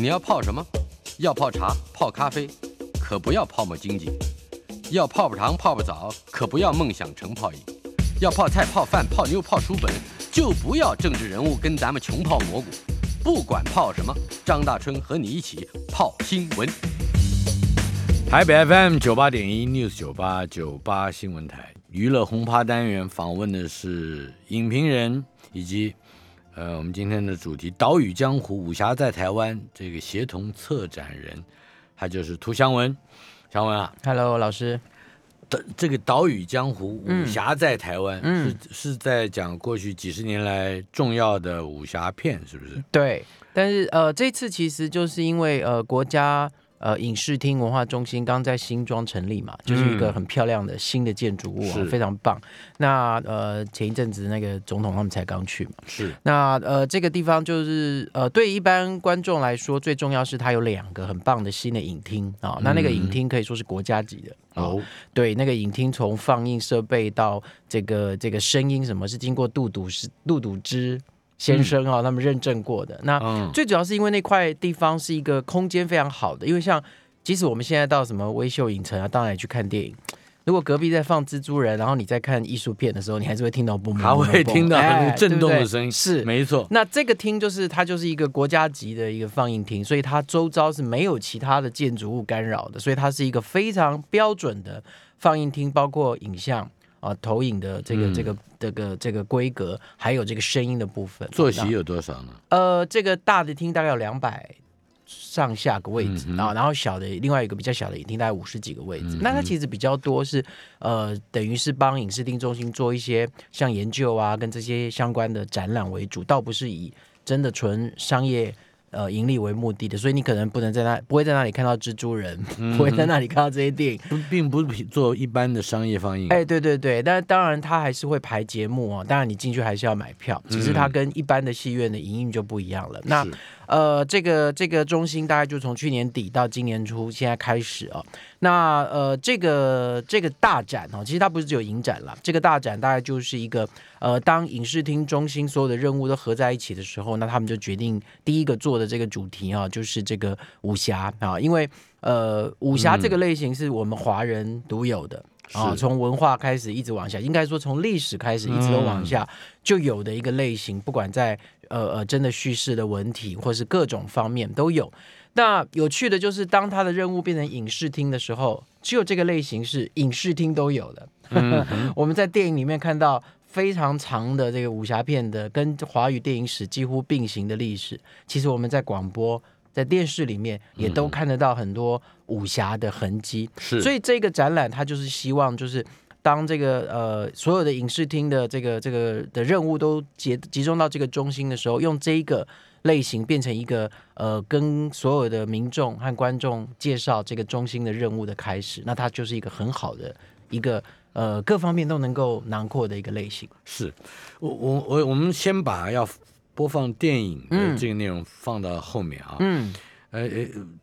你要泡什么？要泡茶、泡咖啡，可不要泡沫经济；要泡泡糖、泡泡澡，可不要梦想成泡影；要泡菜、泡饭、泡妞、泡书本，就不要政治人物跟咱们穷泡蘑菇。不管泡什么，张大春和你一起泡新闻。台北 FM 九八点一 News 九八九八新闻台娱乐轰趴单元访问的是影评人以及。呃，我们今天的主题《岛屿江湖》武侠在台湾这个协同策展人，他就是涂祥文。祥文啊，Hello，老师。的这个《岛屿江湖》武侠在台湾，是是在讲过去几十年来重要的武侠片，是不是？对。但是呃，这次其实就是因为呃国家。呃，影视厅文化中心刚在新庄成立嘛，就是一个很漂亮的新的建筑物啊，非常棒。那呃，前一阵子那个总统他们才刚去嘛，是。那呃，这个地方就是呃，对一般观众来说，最重要是它有两个很棒的新的影厅啊。那那个影厅可以说是国家级的哦。对，那个影厅从放映设备到这个这个声音，什么是经过杜笃是杜笃之。先生啊，他们认证过的。那最主要是因为那块地方是一个空间非常好的，因为像即使我们现在到什么微秀影城啊，当然也去看电影。如果隔壁在放蜘蛛人，然后你在看艺术片的时候，你还是会听到嘣嘣，还会听到很震动的声音。是，没错。那这个厅就是它就是一个国家级的一个放映厅，所以它周遭是没有其他的建筑物干扰的，所以它是一个非常标准的放映厅，包括影像。啊，投影的这个、这个、这个、这个规格，还有这个声音的部分，坐席有多少呢？呃，这个大的厅大概有两百上下个位置然后，然后小的另外一个比较小的影厅大概五十几个位置。那它其实比较多是呃，等于是帮影视厅中心做一些像研究啊，跟这些相关的展览为主，倒不是以真的纯商业。呃，盈利为目的的，所以你可能不能在那，不会在那里看到蜘蛛人，不会在那里看到这些电影，并不是做一般的商业放映。哎，对对对，但当然他还是会排节目哦，当然你进去还是要买票，只是它跟一般的戏院的营运就不一样了。那。呃，这个这个中心大概就从去年底到今年初，现在开始哦。那呃，这个这个大展哦，其实它不是只有影展了。这个大展大概就是一个呃，当影视厅中心所有的任务都合在一起的时候，那他们就决定第一个做的这个主题啊，就是这个武侠啊，因为呃，武侠这个类型是我们华人独有的。啊，从文化开始一直往下，应该说从历史开始一直都往下就有的一个类型，不管在呃呃真的叙事的文体或是各种方面都有。那有趣的就是，当他的任务变成影视厅的时候，只有这个类型是影视厅都有的。我们在电影里面看到非常长的这个武侠片的，跟华语电影史几乎并行的历史，其实我们在广播。在电视里面也都看得到很多武侠的痕迹，是，所以这个展览它就是希望，就是当这个呃所有的影视厅的这个这个的任务都集集中到这个中心的时候，用这一个类型变成一个呃跟所有的民众和观众介绍这个中心的任务的开始，那它就是一个很好的一个呃各方面都能够囊括的一个类型。是我我我我们先把要。播放电影的这个内容放到后面啊，嗯，呃呃，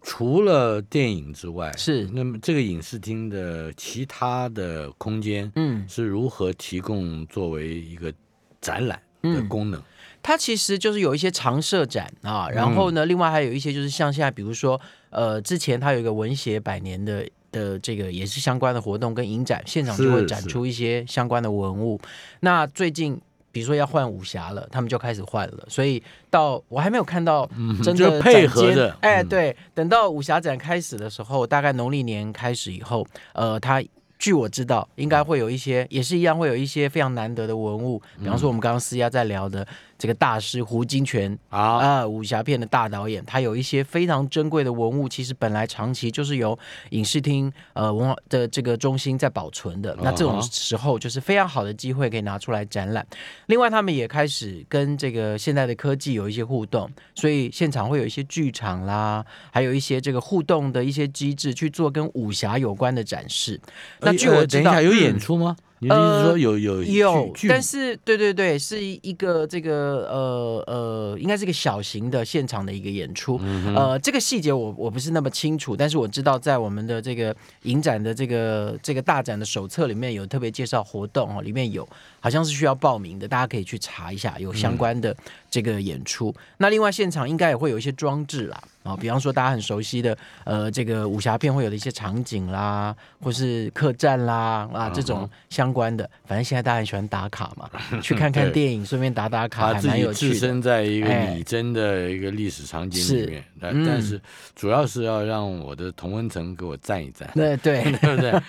除了电影之外，是那么这个影视厅的其他的空间，嗯，是如何提供作为一个展览的功能？它其实就是有一些常设展啊，然后呢，另外还有一些就是像现在，比如说，呃，之前它有一个文学百年的的这个也是相关的活动跟影展，现场就会展出一些相关的文物。那最近。比如说要换武侠了，他们就开始换了，所以到我还没有看到真的配合的，哎，对，等到武侠展开始的时候，大概农历年开始以后，呃，他据我知道，应该会有一些，也是一样，会有一些非常难得的文物，比方说我们刚刚私下在聊的。这个大师胡金铨啊啊，武侠片的大导演，他有一些非常珍贵的文物，其实本来长期就是由影视厅呃文化的这个中心在保存的。那这种时候就是非常好的机会，可以拿出来展览。另外，他们也开始跟这个现在的科技有一些互动，所以现场会有一些剧场啦，还有一些这个互动的一些机制去做跟武侠有关的展示。那据我等一下有演出吗？你的意思是说有有有，但是对对对，是一个这个呃呃，应该是一个小型的现场的一个演出。嗯呃，这个细节我我不是那么清楚，但是我知道在我们的这个影展的这个这个大展的手册里面有特别介绍活动哦，里面有好像是需要报名的，大家可以去查一下，有相关的这个演出。那另外现场应该也会有一些装置啦。啊，比方说大家很熟悉的，呃，这个武侠片会有的一些场景啦，或是客栈啦，啊，这种相关的，反正现在大家很喜欢打卡嘛，去看看电影，顺便打打卡，还蛮有趣的。置身在一个哎拟真的一个历史场景里面，但嗯但是主要是要让我的同温层给我赞一赞，对对，对不对？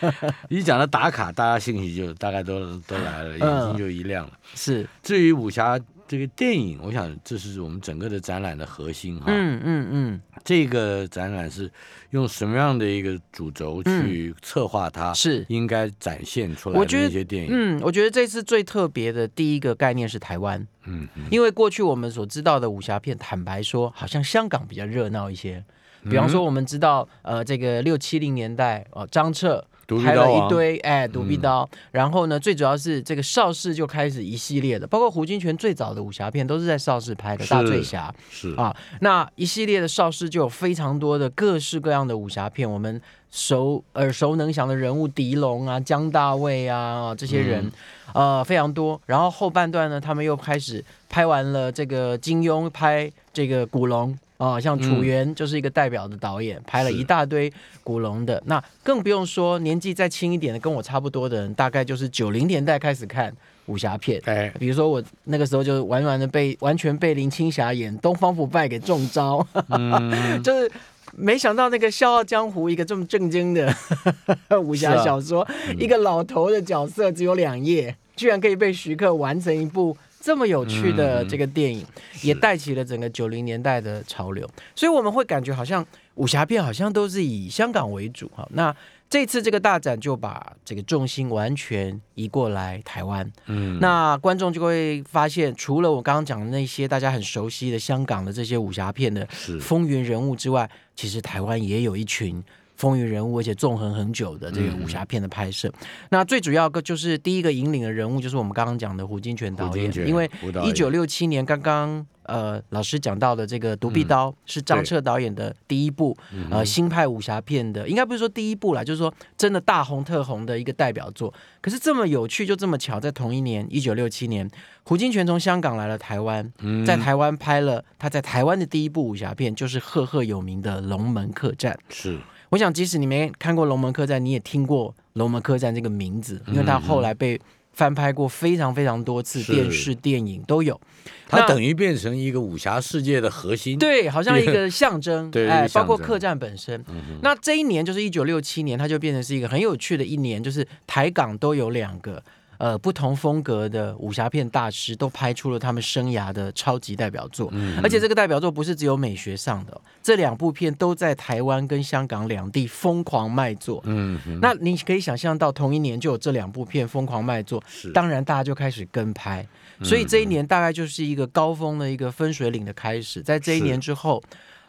一讲到打卡，大家兴趣就大概都都来了，眼嗯睛就一亮了。是，至于武侠这个电影，我想这是我们整个的展览的核心哈。嗯嗯嗯，这个展览是用什么样的一个主轴去策划它，是。应该展现出来的些电影。嗯，我觉得这次最特别的第一个概念是台湾，嗯嗯因为过去我们所知道的武侠片，坦白说，好像香港比较热闹一些。比方说，我们知道，呃，这个六七零年代，哦，张彻独臂拍了一堆，哎，独臂刀。然后呢，最主要是这个邵氏就开始一系列的，包括胡金铨最早的武侠片都是在邵氏拍的，《大醉侠》是啊。那一系列的邵氏就有非常多的各式各样的武侠片，我们熟耳熟能详的人物，狄龙啊、江大卫啊啊这些人，呃，非常多。然后后半段呢，他们又开始拍完了这个金庸拍这个古龙。啊、像楚原就是一个代表的导演，拍了一大堆古龙的。那更不用说年纪再轻一点的，跟我差不多的人，大概就是九零年代开始看武侠片。哎，比如说我那个时候就完完的被完全被林青霞演东方不败给中招，嗯 就是没想到那个《笑傲江湖》一个这么正经的 武侠小说，一个老头的角色只有两页，居然可以被徐克完成一部。这么有趣的嗯这个电影，也带起了整个九零年代的潮流，所以我们会感觉好像武侠片好像都是以香港为主哈。那这次这个大展就把这个重心完全移过来台湾，嗯，那观众就会发现，除了我刚刚讲的那些大家很熟悉的香港的这些武侠片的风云人物之外，其实台湾也有一群风云人物，而且纵横很久的这个武侠片的拍摄。那最主要个就是第一个引领的人物，就是我们刚刚讲的胡金铨导演因为一九六七年刚刚。呃，老师讲到的这个《独臂刀》是张彻导演的第一部、呃新派武侠片的，应该不是说第一部啦，就是说真的大红特红的一个代表作。可是这么有趣，就这么巧，在同一年，一九六七年，胡金铨从香港来了台湾，在台湾拍了他在台湾的第一部武侠片，就是赫赫有名的《龙门客栈》。是我想，即使你没看过《龙门客栈》，你也听过《龙门客栈》这个名字，因为它后来被翻拍过非常非常多次，是电视、电影都有。它等于变成一个武侠世界的核心。对，好像一个象征，对包括客栈本身。那这一年就是一九六七年，它就变成是一个很有趣的一年，就是台港都有两个呃不同风格的武侠片大师，都拍出了他们生涯的超级代表作。而且这个代表作不是只有美学上的哦，这两部片都在台湾跟香港两地疯狂卖座。嗯，那你可以想象到，同一年就有这两部片疯狂卖座，是。当然大家就开始跟拍，所以这一年大概就是一个高峰的一个分水岭的开始。在这一年之后，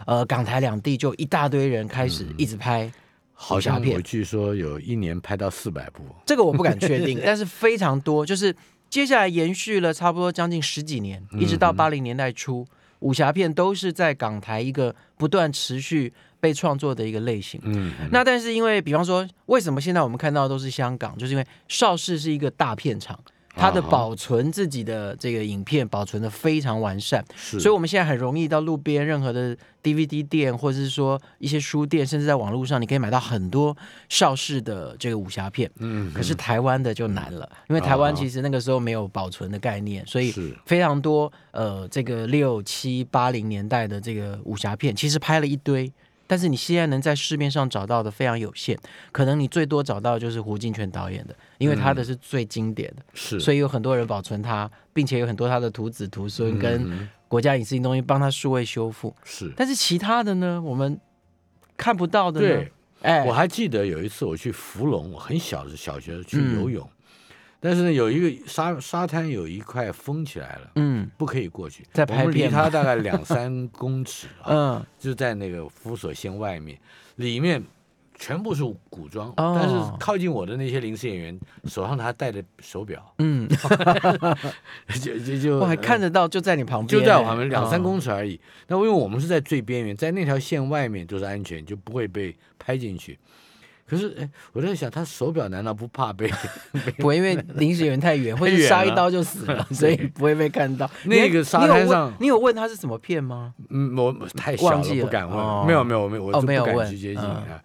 呃，港台两地就一大堆人开始一直拍好像我据说有一年拍到四百部。这个我不敢确定，但是非常多，就是接下来延续了差不多将近十几年，一直到八零年代初，武侠片都是在港台一个不断持续被创作的一个类型。嗯，那但是因为，比方说，为什么现在我们看到的都是香港，就是因为邵氏是一个大片场，它的保存自己的这个影片保存的非常完善，所以我们现在很容易到路边任何的 DVD 店，或者是说一些书店，甚至在网络上，你可以买到很多邵氏的这个武侠片。嗯，可是台湾的就难了，因为台湾啊。其实那个时候没有保存的概念，所以非常多呃这个六七八零年代的这个武侠片，其实拍了一堆，但是你现在能在市面上找到的非常有限，可能你最多找到的就是胡金铨导演的，因为他的是最经典的，是，所以有很多人保存他，并且有很多他的徒子徒孙跟嗯国家影视东西帮他数位修复。是。但是其他的呢，我们看不到的呢？对，，哎，我还记得有一次我去福隆，我很小的小学去嗯。游泳，但是呢有一个沙沙滩有一块封起来了，嗯。不可以过去。在我们离拍片它大概两三公尺啊，嗯。就在那个福所县外面，里面全部是古装，哦。但是靠近我的那些临时演员手上还戴着手表，嗯，就就就我还看得到，就在你旁边，就在我旁边两三哦公尺而已。那因为我们是在最边缘，在那条线外面都是安全，就不会被拍进去。可是，哎，我在想，他手表难道不怕被？不会因为临时演员太远，或者太远了杀一刀就死了，所以不会被看到。那个沙你有问滩上你有问他是什么片吗？嗯，我太小了，不敢问。哦没有没有没有，我就不敢没有问去接近嗯啊。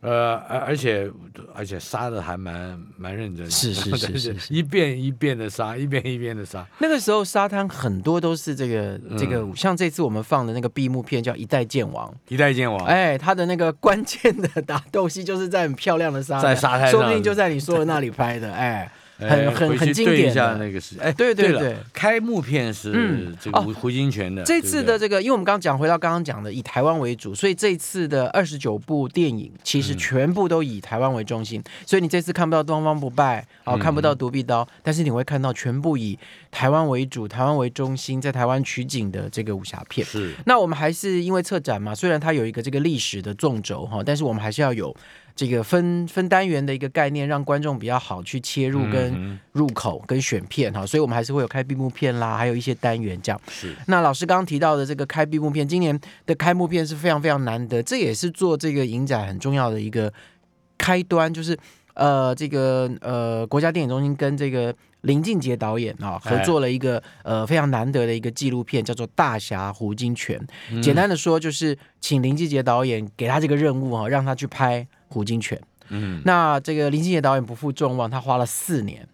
呃，而而且而且杀的还蛮蛮认真的，是 是是是是一遍一遍的杀，一遍一遍的杀。那个时候沙滩很多都是这个这个，嗯像这次我们放的那个闭幕片叫《一代剑王》，一代剑王，哎，他的那个关键的打斗戏就是在很漂亮的沙滩，在沙滩说不定就在你说的那里拍的，哎，哎很很很经典的。那个是，哎，对对对开幕片是这个胡胡金铨的。这次的这个，因为我们刚刚讲回到刚刚讲的，以台湾为主，所以这次的二十九部电影其实嗯全部都以台湾为中心，所以你这次看不到《东方不败》哦，嗯看不到《独臂刀》，但是你会看到全部以台湾为主、台湾为中心，在台湾取景的这个武侠片。是那我们还是因为策展嘛，虽然它有一个这个历史的纵轴哈，但是我们还是要有这个分分单元的一个概念，让观众比较好去切入跟嗯入口跟选片哈，所以我们还是会有开闭幕片啦，还有一些单元这样。是那老师刚刚提到的这个开闭幕片，今年的开幕片是非常非常难得，这也是做这个影展很重要的一个开端，就是呃这个呃国家电影中心跟这个林俊杰导演啊合作了一个呃非常难得的一个纪录片，叫做《大侠胡金铨》。嗯简单的说，就是请林俊杰导演给他这个任务啊，让他去拍胡金铨。嗯那这个林俊杰导演不负众望，他花了四年，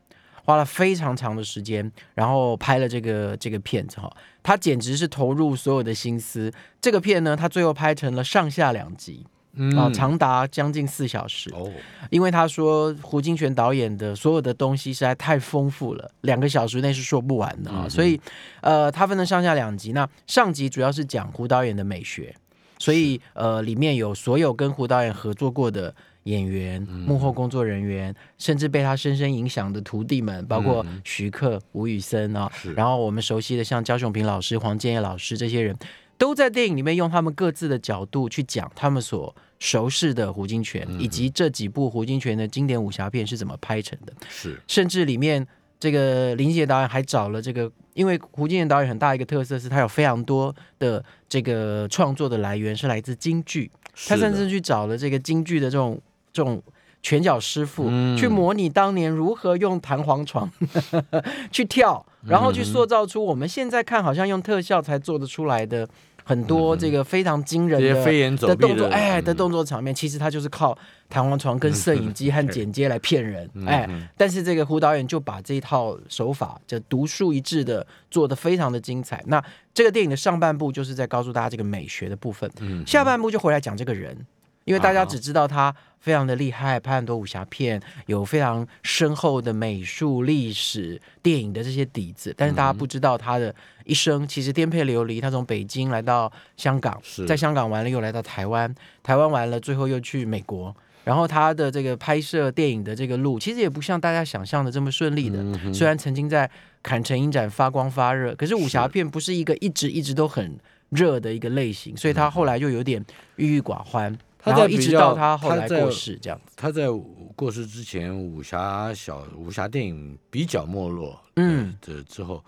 花了非常长的时间，然后拍了这个这个片子哈，他简直是投入所有的心思。这个片呢，他最后拍成了上下两集嗯。啊，长达将近四小时。哦。因为他说胡金铨导演的所有的东西实在太丰富了，两个小时内是说不完的啊，嗯所以呃，他分了上下两集。那上集主要是讲胡导演的美学，所以呃，里面有所有跟胡导演合作过的演员、幕后工作人员，甚至被他深深影响的徒弟们，包括嗯。徐克、吴宇森啊，然后我们熟悉的像焦雄平老师、黄建业老师这些人，都在电影里面用他们各自的角度去讲他们所熟识的胡金铨，以及这几部胡金铨的经典武侠片是怎么拍成的。是甚至里面这个林杰导演还找了这个，因为胡金铨导演很大一个特色是他有非常多的这个创作的来源是来自京剧，他甚至去找了这个京剧的这种这种。拳脚师傅、嗯。去模拟当年如何用弹簧床 去跳，然后去塑造出我们现在看好像用特效才做得出来的很多这个非常惊人飞檐走壁的动作，哎嗯的动作场面，其实他就是靠弹簧床跟摄影机和剪接来骗人，哎嗯，但是这个胡导演就把这一套手法就独树一帜的做的非常的精彩。那这个电影的上半部就是在告诉大家这个美学的部分，嗯。下半部就回来讲这个人。因为大家啊只知道他非常的厉害，拍很多武侠片，有非常深厚的美术、历史、电影的这些底子，但是大家嗯不知道他的一生其实颠沛流离。他从北京来到香港，在香港完了又来到台湾，台湾完了最后又去美国。然后他的这个拍摄电影的这个路，其实也不像大家想象的这么顺利的。嗯虽然曾经在坎城影展发光发热，可是武侠片不是一个一直一直都很热的一个类型，所以他后来就有点郁郁寡欢。他然后一直到他后来过世这样子。他在过世之前，武侠小武侠电影比较没落，嗯。呃，的之后，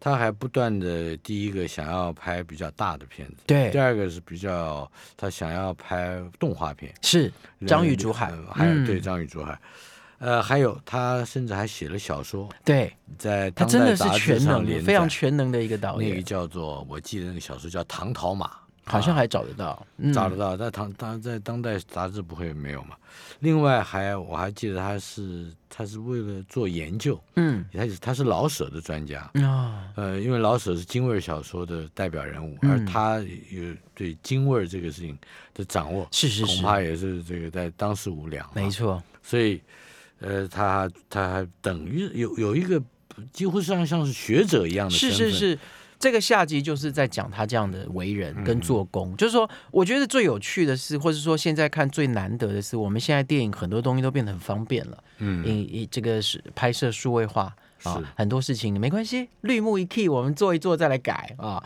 他还不断的第一个想要拍比较大的片子，对第，二个是比较他想要拍动画片，是张宇竹海呃，还有嗯。对张宇竹海，呃，还有他甚至还写了小说，对在他真的是全能非常全能的一个导演那个，叫做我记得那个小说叫《唐讨马》，好像还找得到，嗯找得到，在唐当在当代杂志不会没有嘛。另外还我还记得他是他是为了做研究，嗯他是他是老舍的专家，啊，呃，因为老舍是京味儿小说的代表人物，嗯而他有对京味儿这个事情的掌握，是是是，恐怕也是这个在当世无两。没，错，所以呃，他他还等于有有一个几乎像像是学者一样的是身份，是是。这个下集就是在讲他这样的为人嗯跟做工，就是说，我觉得最有趣的是，或者说现在看最难得的是，我们现在电影很多东西都变得很方便了，嗯，以以这个是拍摄数位化啊，很多事情没关系，绿幕一 key 我们做一做再来改啊。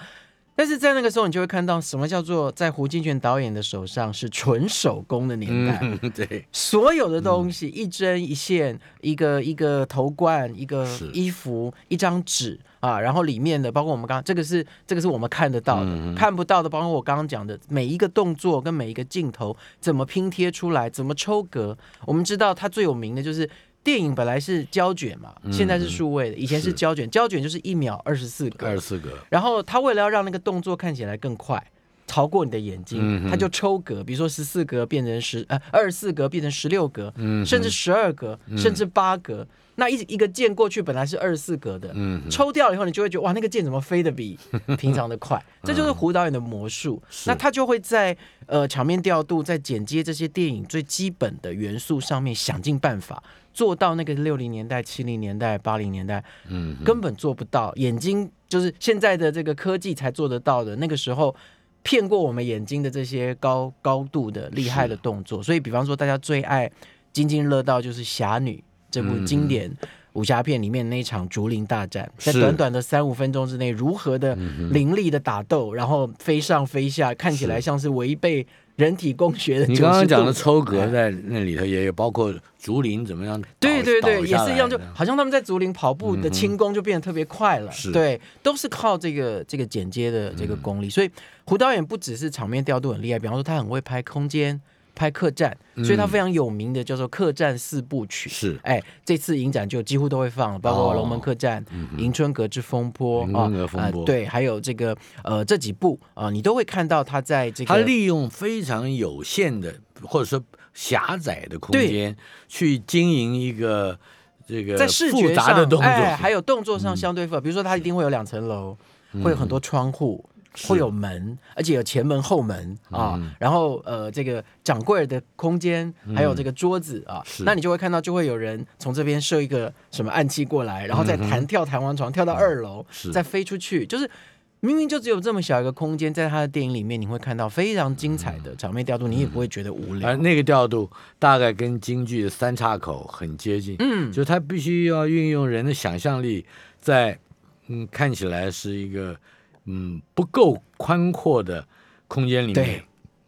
但是在那个时候，你就会看到什么叫做在胡金铨导演的手上是纯手工的年代，嗯，对，所有的东西、一针一线，一个一个头冠，一个衣服，一张纸啊，然后里面的包括我们刚这个是这个是我们看得到的，嗯看不到的，包括我刚刚讲的每一个动作跟每一个镜头怎么拼贴出来，怎么抽格。我们知道它最有名的就是。电影本来是胶卷嘛，现在是数位的，以前是胶卷，胶卷就是一秒二十四格，二十四格，然后它为了要让那个动作看起来更快，超过你的眼睛，它就抽格，比如说十四格变成十呃二十四格变成十六格，嗯，甚至十二格，甚至八格。那一一个键过去本来是二十四格的，嗯，抽掉了以后，你就会觉得哇，那个键怎么飞得比 平常的快？这就是胡导演的魔术。是那他就会在呃场面调度、在剪接这些电影最基本的元素上面想尽办法，做到那个六零年代、七零年代、八零年代嗯，根本做不到，眼睛就是现在的这个科技才做得到的。那个时候骗过我们眼睛的这些高高度的厉害的动作，所以比方说大家最爱津津乐道就是《侠女》这部嗯经典武侠片里面那一场竹林大战，在短短的三五分钟之内，如何的嗯凌厉的打斗，然后飞上飞下，看起来像是违背人体工学的。你刚刚讲的抽格。在那里头也有，包括竹林怎么样？对对对，也是一样，就好像他们在竹林跑步的轻功就变得特别快了。是对，都是靠这个这个剪接的这个嗯功力。所以胡导演不只是场面调度很厉害，比方说他很会拍空间、拍客栈，所以他嗯非常有名的叫做客栈四部曲。是。哎，这次影展就几乎都会放了，包括《龙门客栈》迎春阁之风波》迎啊春阁风波。呃对，还有这个呃这几部啊、你都会看到他在这个他利用非常有限的或者说狭窄的空间去经营一个这个在视复觉上，杂的动作，哎，还有动作上相对复杂，比如说他一定会有两层楼，会有很多窗户。会有门，而且有前门后门啊，嗯。然后呃，这个掌柜的空间，还有这个桌子啊，那你就会看到，就会有人从这边射一个什么暗器过来，然后再弹跳弹簧床跳到二楼，是。再飞出去，就是明明就只有这么小一个空间，在他的电影里面，你会看到非常精彩的场面调度，你也不会觉得无聊。而。那个调度大概跟京剧的三岔口很接近，嗯，就他必须要运用人的想象力，在嗯看起来是一个嗯不够宽阔的空间里面，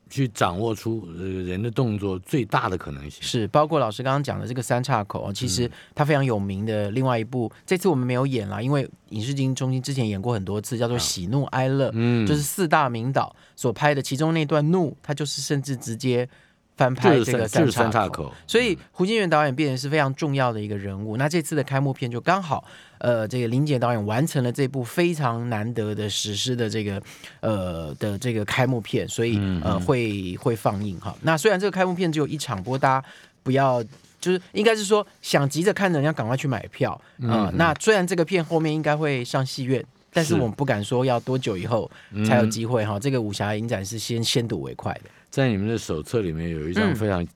去掌握出呃人的动作最大的可能性。是，包括老师刚刚讲的这个三岔口哦，其实嗯。它非常有名的另外一部，这次我们没有演啦，因为影视中心之前演过很多次，叫做《喜怒哀乐》，嗯，就是四大名导所拍的其中那段怒，它就是甚至直接翻拍这个三就是三岔岔口，所以胡金铨导演变成是非常重要的一个人物。那这次的开幕片就刚好，呃，这个林杰导演完成了这部非常难得的史诗的这个呃的这个开幕片，所以嗯呃会会放映哈。那虽然这个开幕片只有一场，不过大家不要。就是应该是说，想急着看的人要赶快去买票啊、呃那虽然这个片后面应该会上戏院，但是我们不敢说要多久以后才有机会哈。这个武侠影展是先先睹为快的。在你们的手册里面有一张嗯。非常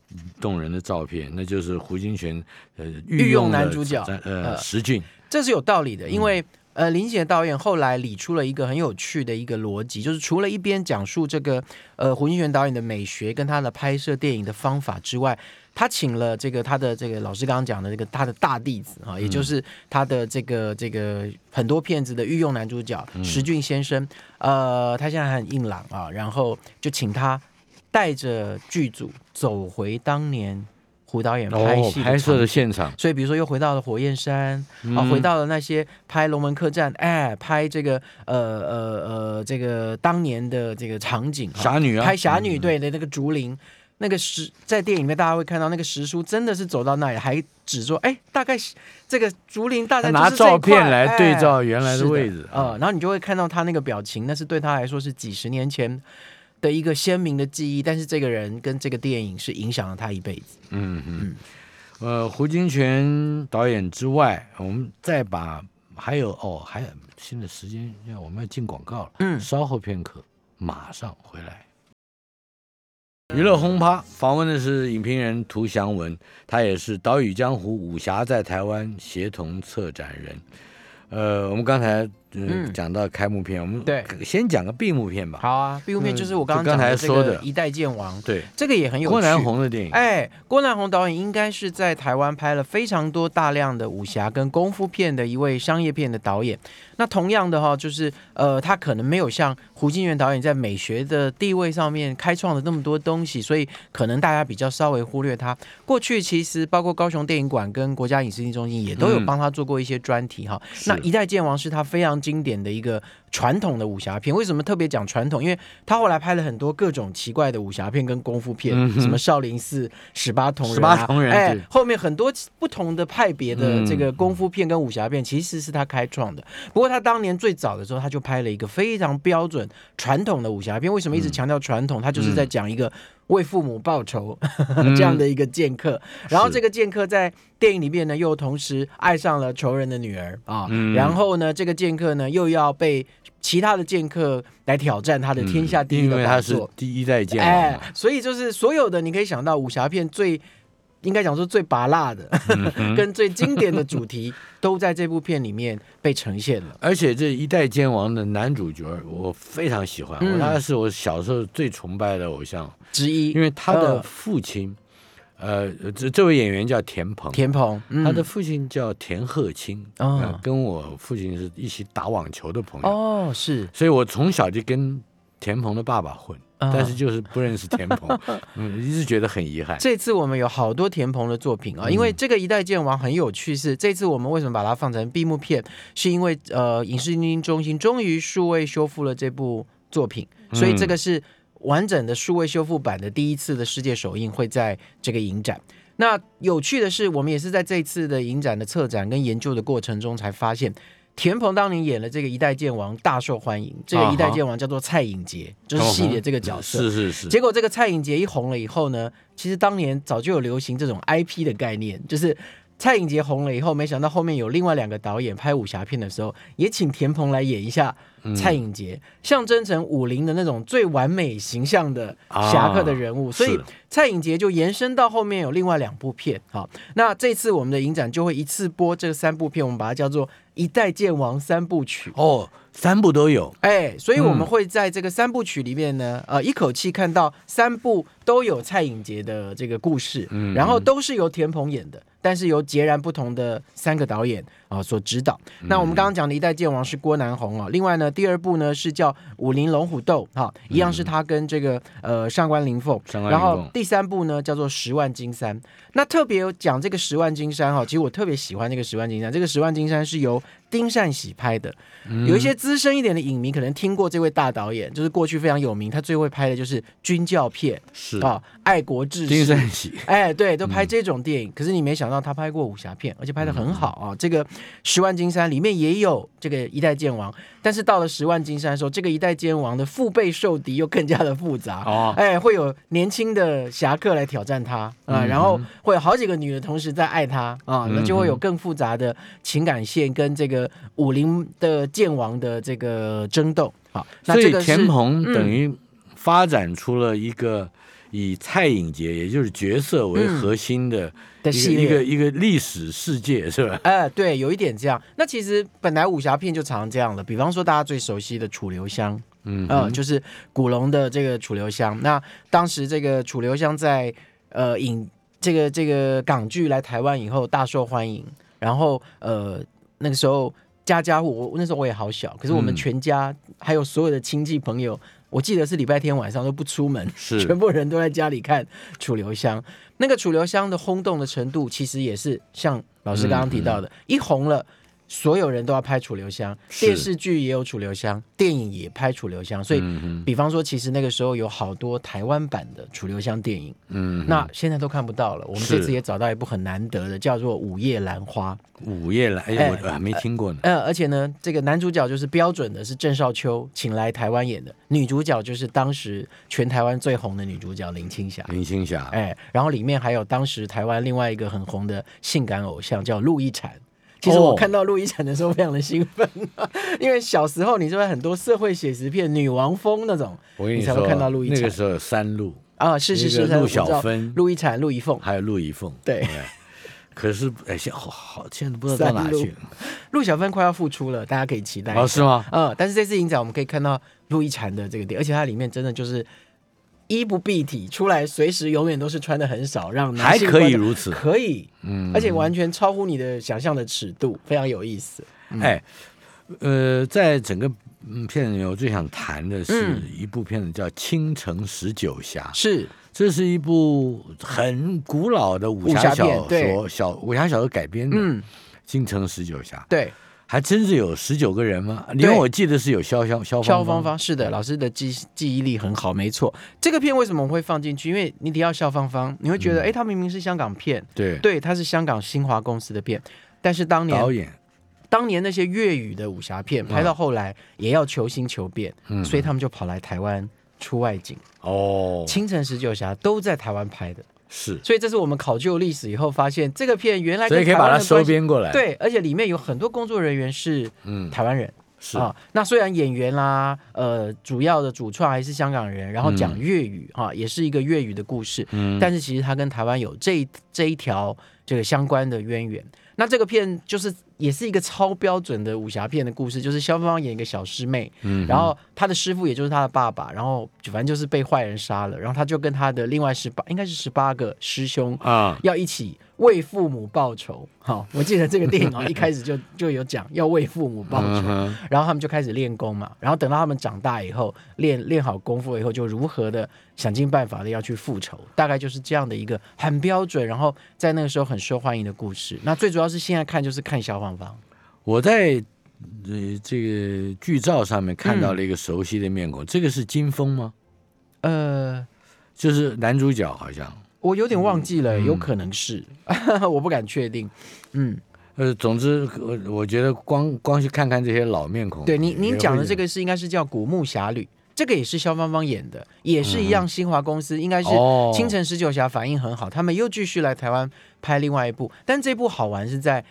动人的照片，那就是胡金铨呃御用的男主角呃呃石俊，这是有道理的，因为、嗯呃，林杰导演后来理出了一个很有趣的一个逻辑，就是除了一边讲述这个呃胡金铨导演的美学跟他的拍摄电影的方法之外，他请了这个他的这个老师刚刚讲的这个他的大弟子啊，也就是他的这个这个很多片子的御用男主角嗯。石俊先生，呃，他现在很硬朗啊，然后就请他带着剧组走回当年胡导演拍哦戏，拍摄的现场，所以，比如说又回到了火焰山、啊，嗯回到了那些拍龙门客栈，哎，拍这个呃呃呃这个当年的这个场景，侠女啊，拍侠女嗯。对的那个竹林，那个石在电影里面大家会看到那个石叔真的是走到那里，还指说，哎，大概是这个竹林大概拿照片来对哎照原来的。位置，呃，然后你就会看到他那个表情，那是对他来说是几十年前的一个鲜明的记忆，但是这个人跟这个电影是影响了他一辈子。嗯嗯，呃，胡金铨导演之外，我们再把还有哦，还有现在时间要我们要进广告了，嗯稍后片刻，马上回来。娱乐轰趴访问的是影评人涂祥文，他也是岛屿江湖武侠在台湾协同策展人。呃，我们刚才嗯，讲到开幕片，我们对先讲个闭幕片吧。好啊，闭幕片就是我刚刚刚才说的《一代剑王》，对，这个也很有趣。郭南红的电影，哎，郭南红导演应该是在台湾拍了非常多大量的武侠跟功夫片的一位商业片的导演。那同样的哈，就是呃，他可能没有像胡金铨导演在美学的地位上面开创了那么多东西，所以可能大家比较稍微忽略他。过去其实包括高雄电影馆跟国家影视厅中心也都有帮他做过一些专题哈。那《一代剑王》是他非常经典的一个传统的武侠片。为什么特别讲传统？因为他后来拍了很多各种奇怪的武侠片跟功夫片，什么少林寺十八铜人、十八铜人，哎，后面很多不同的派别的这个功夫片跟武侠片，其实是他开创的。不过他当年最早的时候，他就拍了一个非常标准传统的武侠片。为什么一直强调传统？他就是在讲一个为父母报仇 这样的一个剑客。然后这个剑客在电影里面呢，又同时爱上了仇人的女儿啊。然后呢，这个剑客呢，又要被其他的剑客来挑战他的天下第一的他是第一代剑王。哎，所以就是所有的你可以想到武侠片最。应该讲说最拔辣的，跟最经典的主题 都在这部片里面被呈现了。而且这一代剑王的男主角，我非常喜欢，他是我小时候最崇拜的偶像之一。因为他的父亲，呃，这这位演员叫田鹏，田鹏，他的父亲叫田鹤清，跟我父亲是一起打网球的朋友。哦，是，所以我从小就跟田鹏的爸爸混。但是就是不认识田鹏，嗯，一直觉得很遗憾。这次我们有好多田鹏的作品啊，因为这个一代剑王很有趣，是这次我们为什么把它放成闭幕片，是因为呃影视中心中心终于数位修复了这部作品，所以这个是完整的数位修复版的第一次的世界首映会在这个影展。那有趣的是，我们也是在这次的影展的策展跟研究的过程中才发现。田鹏当年演了这个一代剑王，大受欢迎。这个一代剑王叫做蔡颖杰，就是戏里的这个角色。是是是。结果这个蔡颖杰一红了以后呢，其实当年早就有流行这种 IP 的概念，就是蔡颖杰红了以后，没想到后面有另外两个导演拍武侠片的时候，也请田鹏来演一下蔡颖杰，象征成武林的那种最完美形象的侠客的人物。所以蔡颖杰就延伸到后面有另外两部片。好，那这次我们的影展就会一次播这三部片，我们把它叫做。一代剑王三部曲。哦，三部都有。哎，所以我们会在这个三部曲里面呢，呃，一口气看到三部都有蔡颖杰的这个故事，嗯，然后都是由田鹏演的。但是由截然不同的三个导演啊所指导。那我们刚刚讲的一代剑王是郭南红啊，另外呢，第二部呢是叫武林龙虎斗哈，一样是他跟这个呃上官灵凤。然后第三部呢叫做十万金山。那特别有讲这个十万金山哈，其实我特别喜欢这个十万金山。这个十万金山是由丁善喜拍的。有一些资深一点的影迷可能听过这位大导演，就是过去非常有名，他最会拍的就是军教片，是啊，爱国志士。丁善喜，哎，对，都拍这种电影。可是你没想到。他拍过武侠片，而且拍的很好啊！这个《十万金山》里面也有这个一代剑王，但是到了《十万金山》的时候，这个一代剑王的腹背受敌又更加的复杂哦。哎，会有年轻的侠客来挑战他啊，然后会有好几个女的同时在爱他啊，那就会有更复杂的情感线跟这个武林的剑王的这个争斗啊。所以田鹏等于发展出了一个以蔡颖杰，也就是角色为核心的。的系列一个一个历史世界是吧？哎，对，有一点这样。那其实本来武侠片就常这样的，比方说大家最熟悉的楚留香，嗯呃，就是古龙的这个楚留香。那当时这个楚留香在呃引这个这个港剧来台湾以后大受欢迎，然后呃那个时候家家户户那时候我也好小，可是我们全家还有所有的亲戚朋友。我记得是礼拜天晚上都不出门，是全部人都在家里看楚留香。那个楚留香的轰动的程度，其实也是像老师刚刚提到的，一红了。所有人都要拍楚留香，电视剧也有楚留香，电影也拍楚留香，所以，比方说，其实那个时候有好多台湾版的楚留香电影，嗯，那现在都看不到了。我们这次也找到一部很难得的，叫做《午夜兰花》。午夜兰，哎，我还没听过呢。呃，而且呢，这个男主角就是标准的是郑少秋请来台湾演的，女主角就是当时全台湾最红的女主角林青霞。林青霞，哎，然后里面还有当时台湾另外一个很红的性感偶像叫陆亦婵。其实我看到陆一晨的时候非常的兴奋，因为小时候你说很多社会写实片、女王风那种，你才会看到陆一晨。那个时候有三陆啊，是是是，陆小芬、陆一婵、陆一凤，还有陆一凤。对，可是哎，现好好，现在不知道到哪去了。陆小芬快要复出了，大家可以期待。哦，是吗？嗯，但是这次影展我们可以看到陆一禅的这个点，而且它里面真的就是衣不蔽体，出来随时永远都是穿的很少，让男还可以如此。可以，嗯而且完全超乎你的想象的尺度，非常有意思。哎，呃，在整个嗯片子里面，我最想谈的是嗯一部片子叫《青城十九侠》，是，这是一部很古老的武武侠侠小说小武侠小说改编的《嗯，倾城十九侠》，对，还真是有十九个人吗？因为我记得是有肖肖肖芳萧芳芳是的，老师的记记忆力很好，没错。这个片为什么我会放进去？因为你提到肖芳芳，你会觉得，嗯。哎、它明明是香港片，对。对，它是香港新华公司的片，但是当年导演，当年那些粤语的武侠片拍到后来也要求新求变，嗯。所以他们就跑来台湾出外景，哦《青城十九侠》都在台湾拍的，是，所以这是我们考究历史以后发现，这个片原来所以可以把它收。编过来。，对，而且里面有很多工作人员是嗯，台湾人是啊。那虽然演员啦，呃，主要的主创还是香港人，然后讲粤语哈、也是一个粤语的故事，嗯但是其实它跟台湾有这这一条这个相关的渊源。那这个片就是也是一个超标准的武侠片的故事，就是萧芳芳演一个小师妹，嗯然后她的师傅也就是她的爸爸，然后反正就是被坏人杀了，然后她就跟她的另外十八应该是十八个师兄啊，要一起为父母报仇。好、我记得这个电影啊、一开始就就有讲要为父母报仇。然后他们就开始练功嘛，然后等到他们长大以后，练练好功夫以后，就如何的想尽办法的要去复仇，大概就是这样的一个很标准，然后在那个时候很受欢迎的故事。那最主要是现在看就是看萧芳芳，我在呃这个剧照上面看到了一个熟悉的面孔，这个是金峰吗？呃，就是男主角好像。我有点忘记了，嗯。有可能是，我不敢确定。嗯，呃，总之，我我觉得光光去看看这些老面孔，对您您讲的这个是应该是叫《古墓侠侣》，这个也是肖芳芳演的，也是一样，新华公司应该是哦《清晨十九侠》反应很好，他们又继续来台湾拍另外一部，但这部好玩是在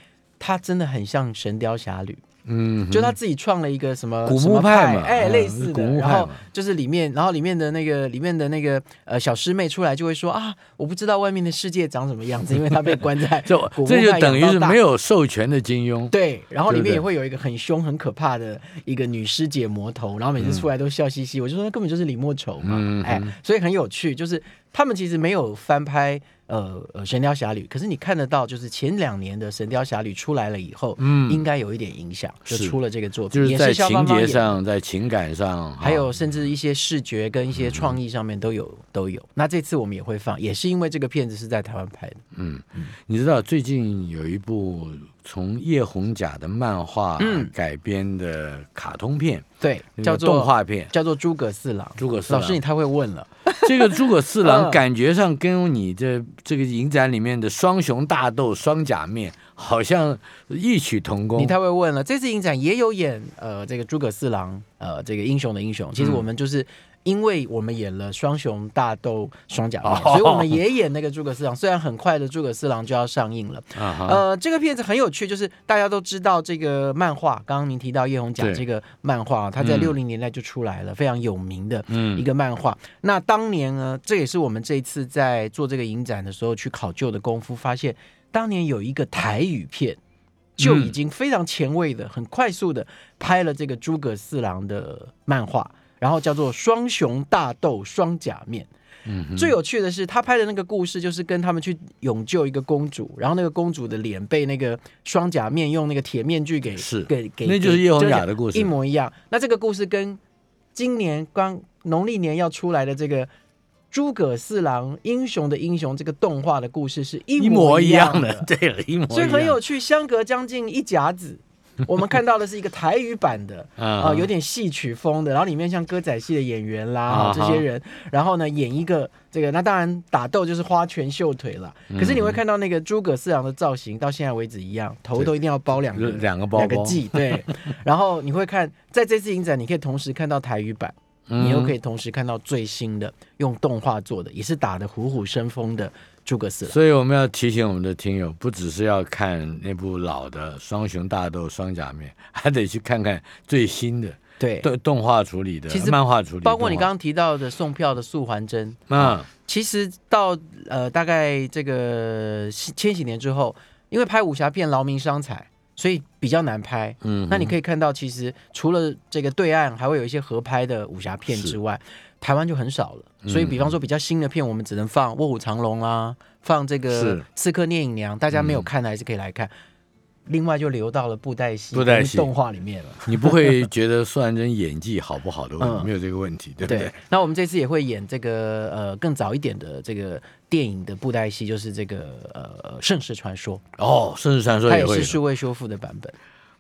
它真的很像《神雕侠侣》。嗯，就他自己创了一个什么古墓派嘛哎，嗯类似的。古墓然后就是里面，然后里面的那个里面的那个呃小师妹出来就会说啊，我不知道外面的世界长什么样子，因为她被关在 这就等于是没有授权的金庸。对，然后里面也会有一个很凶、很可怕的一个女师姐魔头，然后每次出来都笑嘻嘻。我就说那根本就是李莫愁嘛，嗯哎，所以很有趣。就是他们其实没有翻拍呃呃《神雕侠侣》，可是你看得到，就是前两年的《神雕侠侣》出来了以后，嗯应该有一点影响，就出了这个作品，就是在情。节上，在情感上，还有啊甚至一些视觉跟一些创意上面都有都有。那这次我们也会放，也是因为这个片子是在台湾拍的。嗯，你知道最近有一部从叶红甲的漫画嗯改编的卡通片，对，叫做动画片。叫做诸葛四郎。诸葛四郎老师，你太会问了。这个诸葛四郎 嗯感觉上跟你的这个影展里面的双雄大斗双假面好像异曲同工。你太会问了，这次影展也有演呃这个诸葛四郎呃这个英雄的英雄，其实嗯我们就是。因为我们演了双雄大斗双甲所以我们也演那个诸葛四郎。虽然很快的诸葛四郎就要上映了，呃，这个片子很有趣，就是大家都知道这个漫画，刚刚您提到叶红甲对这个漫画，它在嗯六零年代就出来了，非常有名的嗯一个漫画。那当年呢，这也是我们这一次在做这个影展的时候去考究的功夫，发现当年有一个台语片。就已经非常前卫的、很快速的拍了这个诸葛四郎的漫画，然后叫做《双雄大斗双甲面》。嗯最有趣的是，他拍的那个故事就是跟他们去勇救一个公主，然后那个公主的脸被那个双甲面用那个铁面具给是给给，那就是叶红给遮起来甲的故事一模一样。那这个故事跟今年刚农历年要出来的这个。诸葛四郎英雄的英雄这个动画的故事是一一模一样样的，对了，一模一样，所以很有趣，相隔将近一甲子。我们看到的是一个台语版的，啊。啊、有点戏曲风的，然后里面像歌仔戏的演员啦、啊这些人，然后呢演一个这个，那当然打斗就是花拳绣腿了。嗯。可是你会看到那个诸葛四郎的造型，到现在为止一样，头都一定要包两个两个包包，两个髻，对。然后你会看，在这次影展，你可以同时看到台语版，嗯。你又可以同时看到最新的用动画做的，也是打得虎虎生风的诸葛四郎。所以我们要提醒我们的听友，不只是要看那部老的《双雄大斗双甲面》，还得去看看最新的对，动动画处理的，其实漫画处理包括你刚刚提到的送票的素还真，啊，其实到呃大概这个千禧年之后，因为拍武侠片劳民伤财，所以比较难拍。嗯，那你可以看到，其实除了这个对岸还会有一些合拍的武侠片之外，台湾就很少了。所以，比方说比较新的片，我们只能放《卧虎藏龙》啊，放这个《刺客聂隐娘》，大家没有看的还是可以来看。另外就流到了布袋戏、布袋戏动画里面了。你不会觉得苏兰珍演技好不好的问题，嗯没有这个问题，对不对？那我们这次也会演这个呃更早一点的这个电影的布袋戏，就是这个呃《盛世传说哦，盛世传》，说它也是数位修复的版本。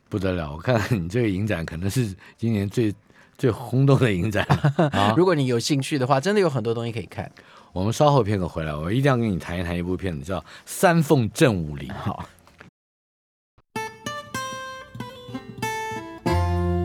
不得了，我看你这个影展可能是今年最最轰动的影展 啊！如果你有兴趣的话，真的有很多东西可以看。我们稍后片刻回来，我一定要跟你谈一谈一部片子，叫《三凤正武林》。好，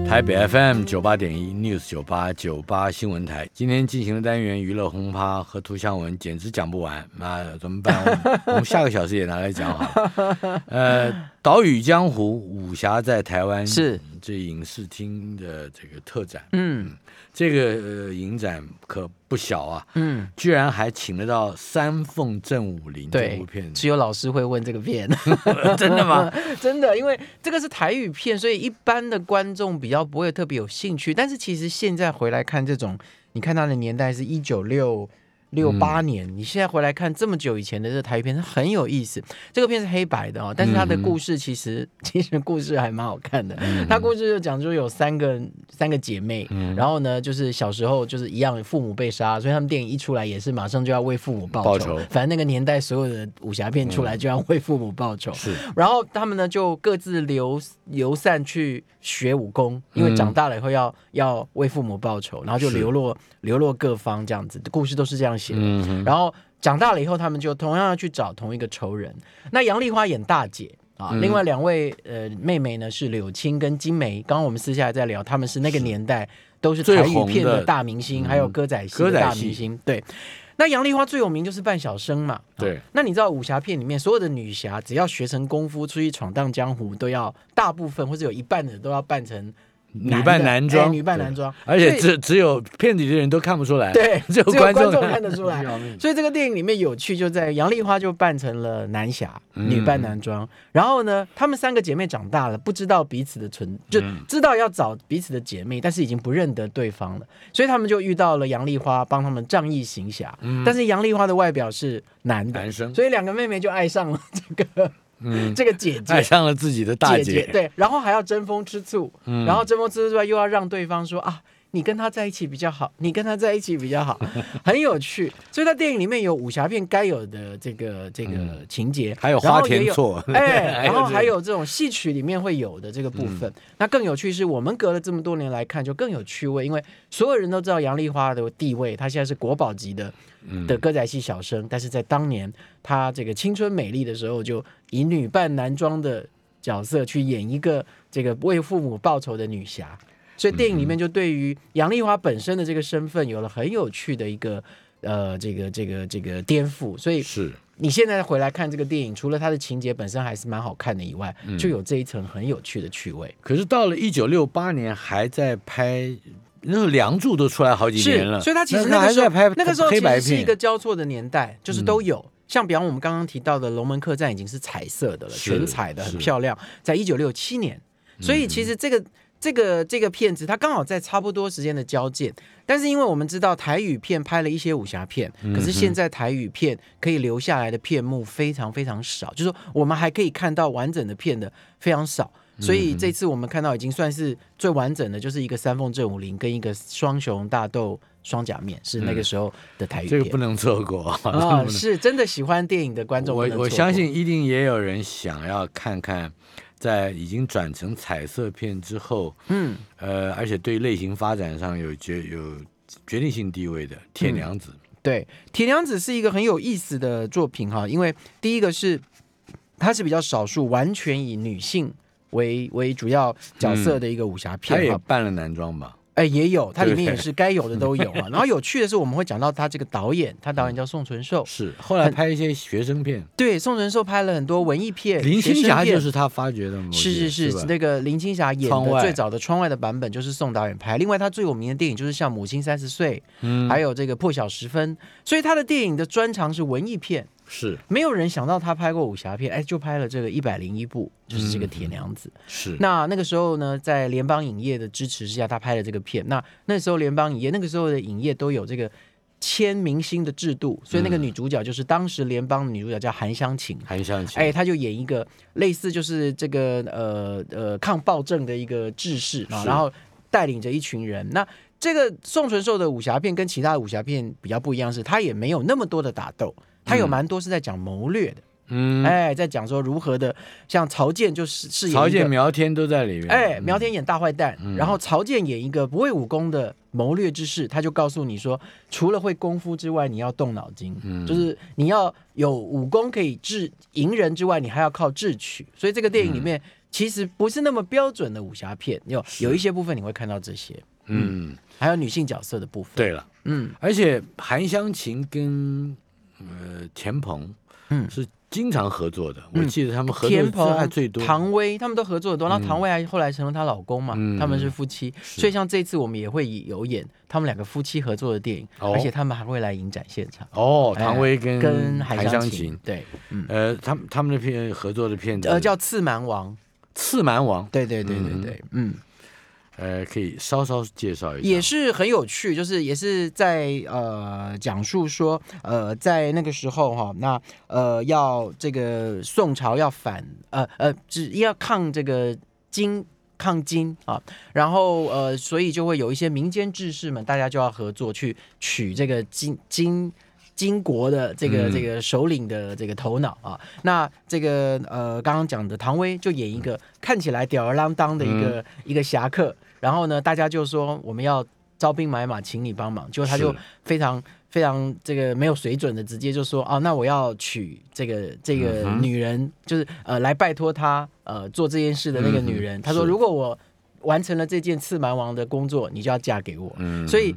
台北 FM 九八点一 News 九八九八新闻台，今天进行的单元娱乐轰趴和图像文简直讲不完，那怎么办？我们下个小时也拿来讲好了。呃，岛屿江湖武侠在台湾是。这影视厅的这个特展，嗯。这个呃影展可不小啊，嗯，居然还请得到三凤正武林这部片，子，只有老师会问这个片，真的吗？真的，因为这个是台语片，所以一般的观众比较不会特别有兴趣。但是其实现在回来看这种，你看它的年代是一九六六八年，你现在回来看这么久以前的这台片，它很有意思。这个片是黑白的哦，但是它的故事其实、其实故事还蛮好看的。它故事就讲说有三个三个姐妹，嗯。然后呢就是小时候就是一样父母被杀，所以他们电影一出来也是马上就要为父母报报仇。反正那个年代所有的武侠片出来就要为父母报仇。是。然后他们呢就各自流流散去学武功，因为长大了以后要、要为父母报仇，然后就流落流落各方这样子，故事都是这样写的。嗯，然后长大了以后，他们就同样要去找同一个仇人。那杨丽花演大姐。啊，嗯另外两位呃妹妹呢是柳青跟金梅，刚刚我们私下还在聊，他们是那个年代都是最台语片的大明星，嗯还有歌仔戏的大明星。对，那杨丽花最有名就是扮小生嘛。对，那你知道武侠片里面所有的女侠，只要学成功夫出去闯荡江湖，都要大部分或者有一半的都要扮成女扮男装，哎女扮男装，而且只只有片子里的人都看不出来，对，只有观众看得出来。所以这个电影里面有趣就在杨丽花就扮成了男侠，嗯女扮男装。然后呢，她们三个姐妹长大了，不知道彼此的存，就嗯知道要找彼此的姐妹，但是已经不认得对方了。所以他们就遇到了杨丽花，帮他们仗义行侠。但是杨丽花的外表是男的，嗯男生所以两个妹妹就爱上了这个、嗯。这个姐姐。爱。上了自己的大姐。姐，对，然后还要争风吃醋，嗯。然后争风吃醋之外，又要让对方说啊，你跟他在一起比较好，你跟他在一起比较好，很有趣。所以在电影里面有武侠片该有的这个这个情节，还有花田错，哎，然后还有这种戏曲里面会有的这个部分。那更有趣是我们隔了这么多年来看，就更有趣味，因为所有人都知道杨丽花的地位，她现在是国宝级的的歌仔戏小生，但是在当年她这个青春美丽的时候，就以女扮男装的角色去演一个这个为父母报仇的女侠。所以电影里面就对于杨丽华本身的这个身份有了很有趣的一个呃这个这个这个颠覆，所以是。你现在回来看这个电影，除了它的情节本身还是蛮好看的以外，嗯。就有这一层很有趣的趣味。可是到了一九六八年还在拍，那时候《梁祝》都出来好几年了，所以他其实那那个时候还在拍那个时候其实是一，个交错的年代，就是都有。像比方我们刚刚提到的《龙门客栈》已经是彩色的了，全彩的，很漂亮，在一九六七年。所以其实这个这个这个片子，它刚好在差不多时间的交界。但是因为我们知道台语片拍了一些武侠片，可是现在台语片可以留下来的片目非常非常少，就是说我们还可以看到完整的片的非常少。所以这次我们看到已经算是最完整的，就是一个三凤正武林跟一个双雄大斗双甲面，是那个时候的台语片。这个不能错过啊、是真的喜欢电影的观众我我相信一定也有人想要看看，在已经转成彩色片之后，嗯，呃，而且对类型发展上有决有决定性地位的《铁娘子》对，《铁娘子》是一个很有意思的作品哈，因为第一个是它是比较少数完全以女性为为主要角色的一个武侠片对，扮了男装吧？哎、也有，它里面也是该有的都有啊。然后有趣的是，我们会讲到他这个导演，他导演叫宋存寿，是，后来拍一些学生片，对，宋存寿拍了很多文艺片，林青霞就是他发掘的吗，是是是，那个林青霞演的最早的窗外的版本就是宋导演拍。另外，他最有名的电影就是像《母亲三十岁》，嗯还有这个《破晓时分》。所以他的电影的专长是文艺片，是没有人想到他拍过武侠片，哎，就拍了这个一百零一部，就是这个《铁娘子》。是，那那个时候呢，在联邦影业的支持之下，他拍了这个片。那那时候联邦影业那个时候的影业都有这个签明星的制度，所以那个女主角就是当时联邦的女主角叫韩湘琴。韩湘琴，哎，她就演一个类似就是这个呃呃抗暴政的一个志士啊，然后带领着一群人。那这个宋纯寿的武侠片跟其他的武侠片比较不一样，是他也没有那么多的打斗，他有蛮多是在讲谋略的。嗯，哎，在讲说如何的，像曹健就是饰演曹健、苗天都在里面。哎，苗天演大坏蛋，然后曹健演一个不会武功的谋略之士，他就告诉你说，除了会功夫之外，你要动脑筋，嗯。就是你要有武功可以智赢人之外，你还要靠智取。所以这个电影里面其实不是那么标准的武侠片，有有一些部分你会看到这些。嗯，还有女性角色的部分。对了，嗯，而且韩湘琴跟呃田鹏，嗯，是经常合作的。我记得他们合作的还最多。唐薇他们都合作的多，那唐薇还后来成了她老公嘛，他们是夫妻。所以像这次我们也会有演他们两个夫妻合作的电影，而且他们还会来影展现场。哦，唐薇跟跟韩湘琴，对，呃，他们他们的片合作的片子，呃，叫《刺蛮王》。刺蛮王，对对对对对，嗯。呃，可以稍稍介绍一下，也是很有趣，就是也是在呃讲述说，呃，在那个时候哈，那呃要这个宋朝要反，呃呃，只要抗这个金抗金啊，然后呃，所以就会有一些民间志士们，大家就要合作去取这个金金金国的这个这个首领的这个头脑啊。那这个呃刚刚讲的唐威就演一个看起来吊儿郎当的一个一个侠客。然后呢，大家就说我们要招兵买马，请你帮忙。结果他就非常非常这个没有水准的，直接就说啊，那我要娶这个这个女人，就是呃来拜托他呃做这件事的那个女人。他说，如果我完成了这件刺蛮王的工作，你就要嫁给我。所以。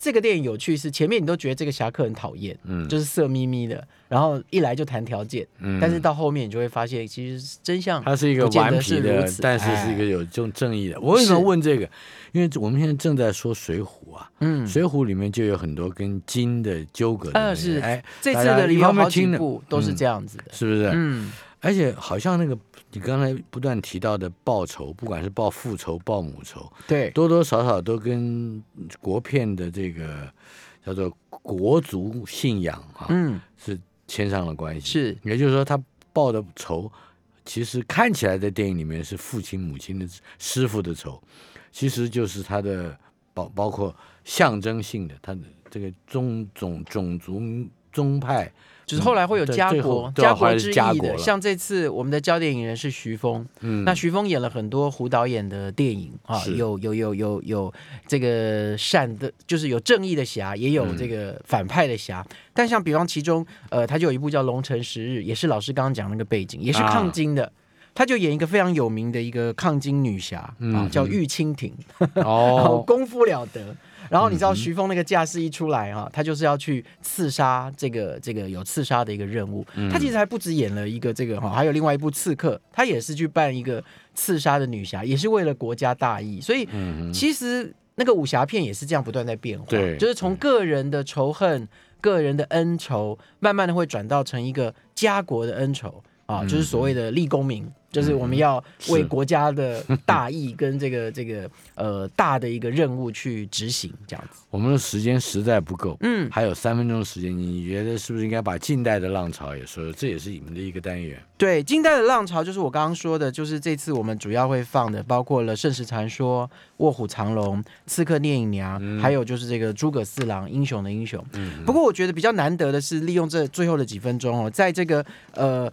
这个电影有趣是前面你都觉得这个侠客很讨厌，嗯，就是色眯眯的，然后一来就谈条件，嗯，但是到后面你就会发现，其实真相他是一个顽皮的，但是是一个有正正义的。我为什么问这个？因为我们现在正在说《水浒》啊，嗯，《水浒》里面就有很多跟金的纠葛，嗯，是，哎，这次的里面好几部都是这样子的，是不是？嗯，而且好像那个。你刚才不断提到的报仇，不管是报父仇、报母仇，对，多多少少都跟国片的这个叫做国族信仰啊，嗯，是牵上了关系。是，也就是说，他报的仇，其实看起来在电影里面是父亲、母亲的师傅的仇，其实就是他的包包括象征性的，他的这个宗种种族宗派。就是后来会有家国家国之意的，像这次我们的焦点影人是徐峰，嗯，那徐峰演了很多胡导演的电影啊，有有有有有这个善的，就是有正义的侠，也有这个反派的侠。但像比方其中，呃，他就有一部叫《龙城十日》，也是老师刚刚讲那个背景，也是抗金的，他就演一个非常有名的一个抗金女侠啊，叫玉蜻蜓，哦，功夫了得。然后你知道徐峰那个架势一出来哈，他就是要去刺杀这个这个有刺杀的一个任务。他其实还不止演了一个这个哈，还有另外一部刺客，他也是去扮一个刺杀的女侠，也是为了国家大义。所以其实那个武侠片也是这样不断在变化，就是从个人的仇恨、个人的恩仇，慢慢的会转到成一个家国的恩仇啊，就是所谓的立功名。就是我们要为国家的 大义跟这个这个呃大的一个任务去执行，这样子。我们的时间实在不够，嗯，还有三分钟的时间，你觉得是不是应该把近代的浪潮也说？这也是你们的一个单元。对，近代的浪潮就是我刚刚说的，就是这次我们主要会放的，包括了《盛世传说》《卧虎藏龙》《刺客聂隐娘》，还有就是这个诸葛四郎英雄的英雄。嗯。不过我觉得比较难得的是，利用这最后的几分钟哦，在这个呃。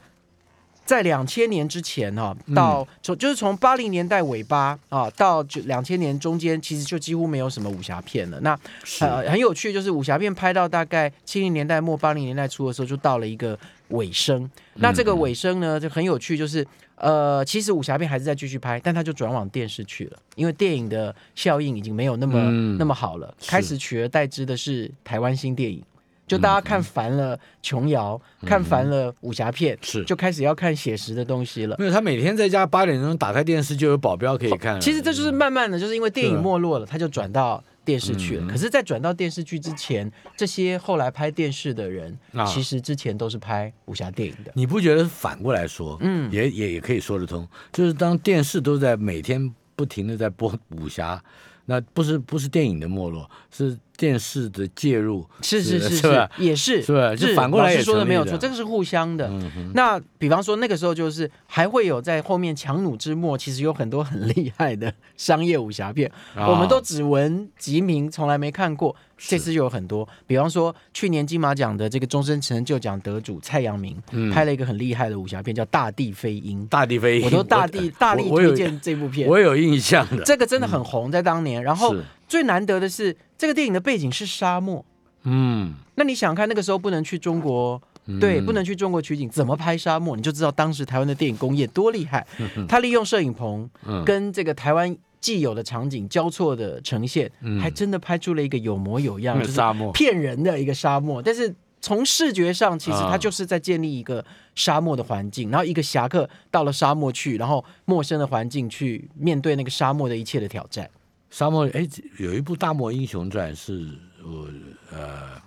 在两千年之前哈，到从就是从八零年代尾巴啊，到就两千年中间，其实就几乎没有什么武侠片了。那呃很有趣，就是武侠片拍到大概七零年代末八零年代初的时候，就到了一个尾声。那这个尾声呢，就很有趣，就是呃，其实武侠片还是在继续拍，但它就转往电视去了，因为电影的效应已经没有那么那么好了，开始取而代之的是台湾新电影。就大家看烦了琼瑶，看烦了武侠片，是就开始要看写实的东西了。没有，他每天在家八点钟打开电视就有保镖可以看。其实这就是慢慢的就是因为电影没落了，他就转到电视剧了。可是，在转到电视剧之前，这些后来拍电视的人，啊其实之前都是拍武侠电影的。你不觉得反过来说，嗯，也也也可以说得通，就是当电视都在每天不停的在播武侠，那不是不是电影的没落，是电视的介入，是是是是？也是是吧就反过来也说的没有错，这个是互相的。嗯那比方说那个时候就是还会有在后面强弩之末，其实有很多很厉害的商业武侠片，啊我们都只闻其名，从来没看过。这次就有很多，比方说去年金马奖的这个终身成就奖得主蔡阳明、嗯拍了一个很厉害的武侠片，叫《大地飞鹰》，大地飞鹰，我都大地大力推荐这部片。我有印象的，这个真的很红，在当年。然后是最难得的是，这个电影的背景是沙漠。嗯，那你想看那个时候不能去中国，对，不能去中国取景，怎么拍沙漠？你就知道当时台湾的电影工业多厉害。他利用摄影棚嗯跟这个台湾既有的场景交错的呈现，嗯还真的拍出了一个有模有样，就是沙漠骗人的一个沙漠。但是从视觉上，其实啊它就是在建立一个沙漠的环境，然后一个侠客到了沙漠去，然后陌生的环境去面对那个沙漠的一切的挑战。沙漠哎，有一部《大漠英雄传》是我呃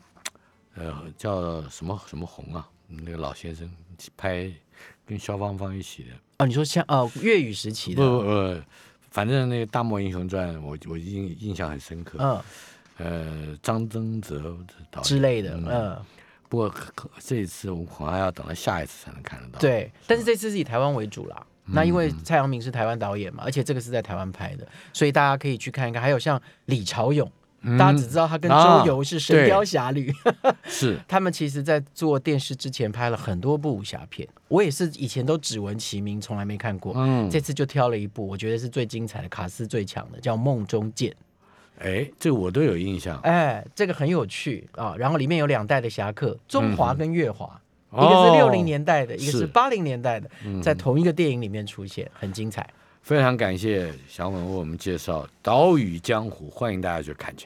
呃叫什么什么红啊，那个老先生拍跟肖芳芳一起的，哦，你说像哦粤语时期的，不不不，反正那个《大漠英雄传》我我印印象很深刻，嗯。呃，张曾泽导演。之类的，嗯。嗯。不过这一次我们恐怕要等到下一次才能看得到。对，但是这次是以台湾为主啦。那因嗯为蔡阳明是台湾导演嘛，而且这个是在台湾拍的，所以大家可以去看一看。还有像李朝勇，嗯大家只知道他跟啊周游是《神雕侠侣》是他们其实在做电视之前拍了很多部武侠片，我也是以前都只闻其名，从来没看过。嗯，这次就挑了一部，我觉得是最精彩的，卡斯最强的，叫《梦中剑》。哎，这个我都有印象。哎，这个很有趣啊。然后里面有两代的侠客，中华跟月华，一个哦是六零年代的，一个是是八零年代的，嗯在同一个电影里面出现，很精彩。非常感谢小文为我们介绍《岛屿江湖》，欢迎大家去看去。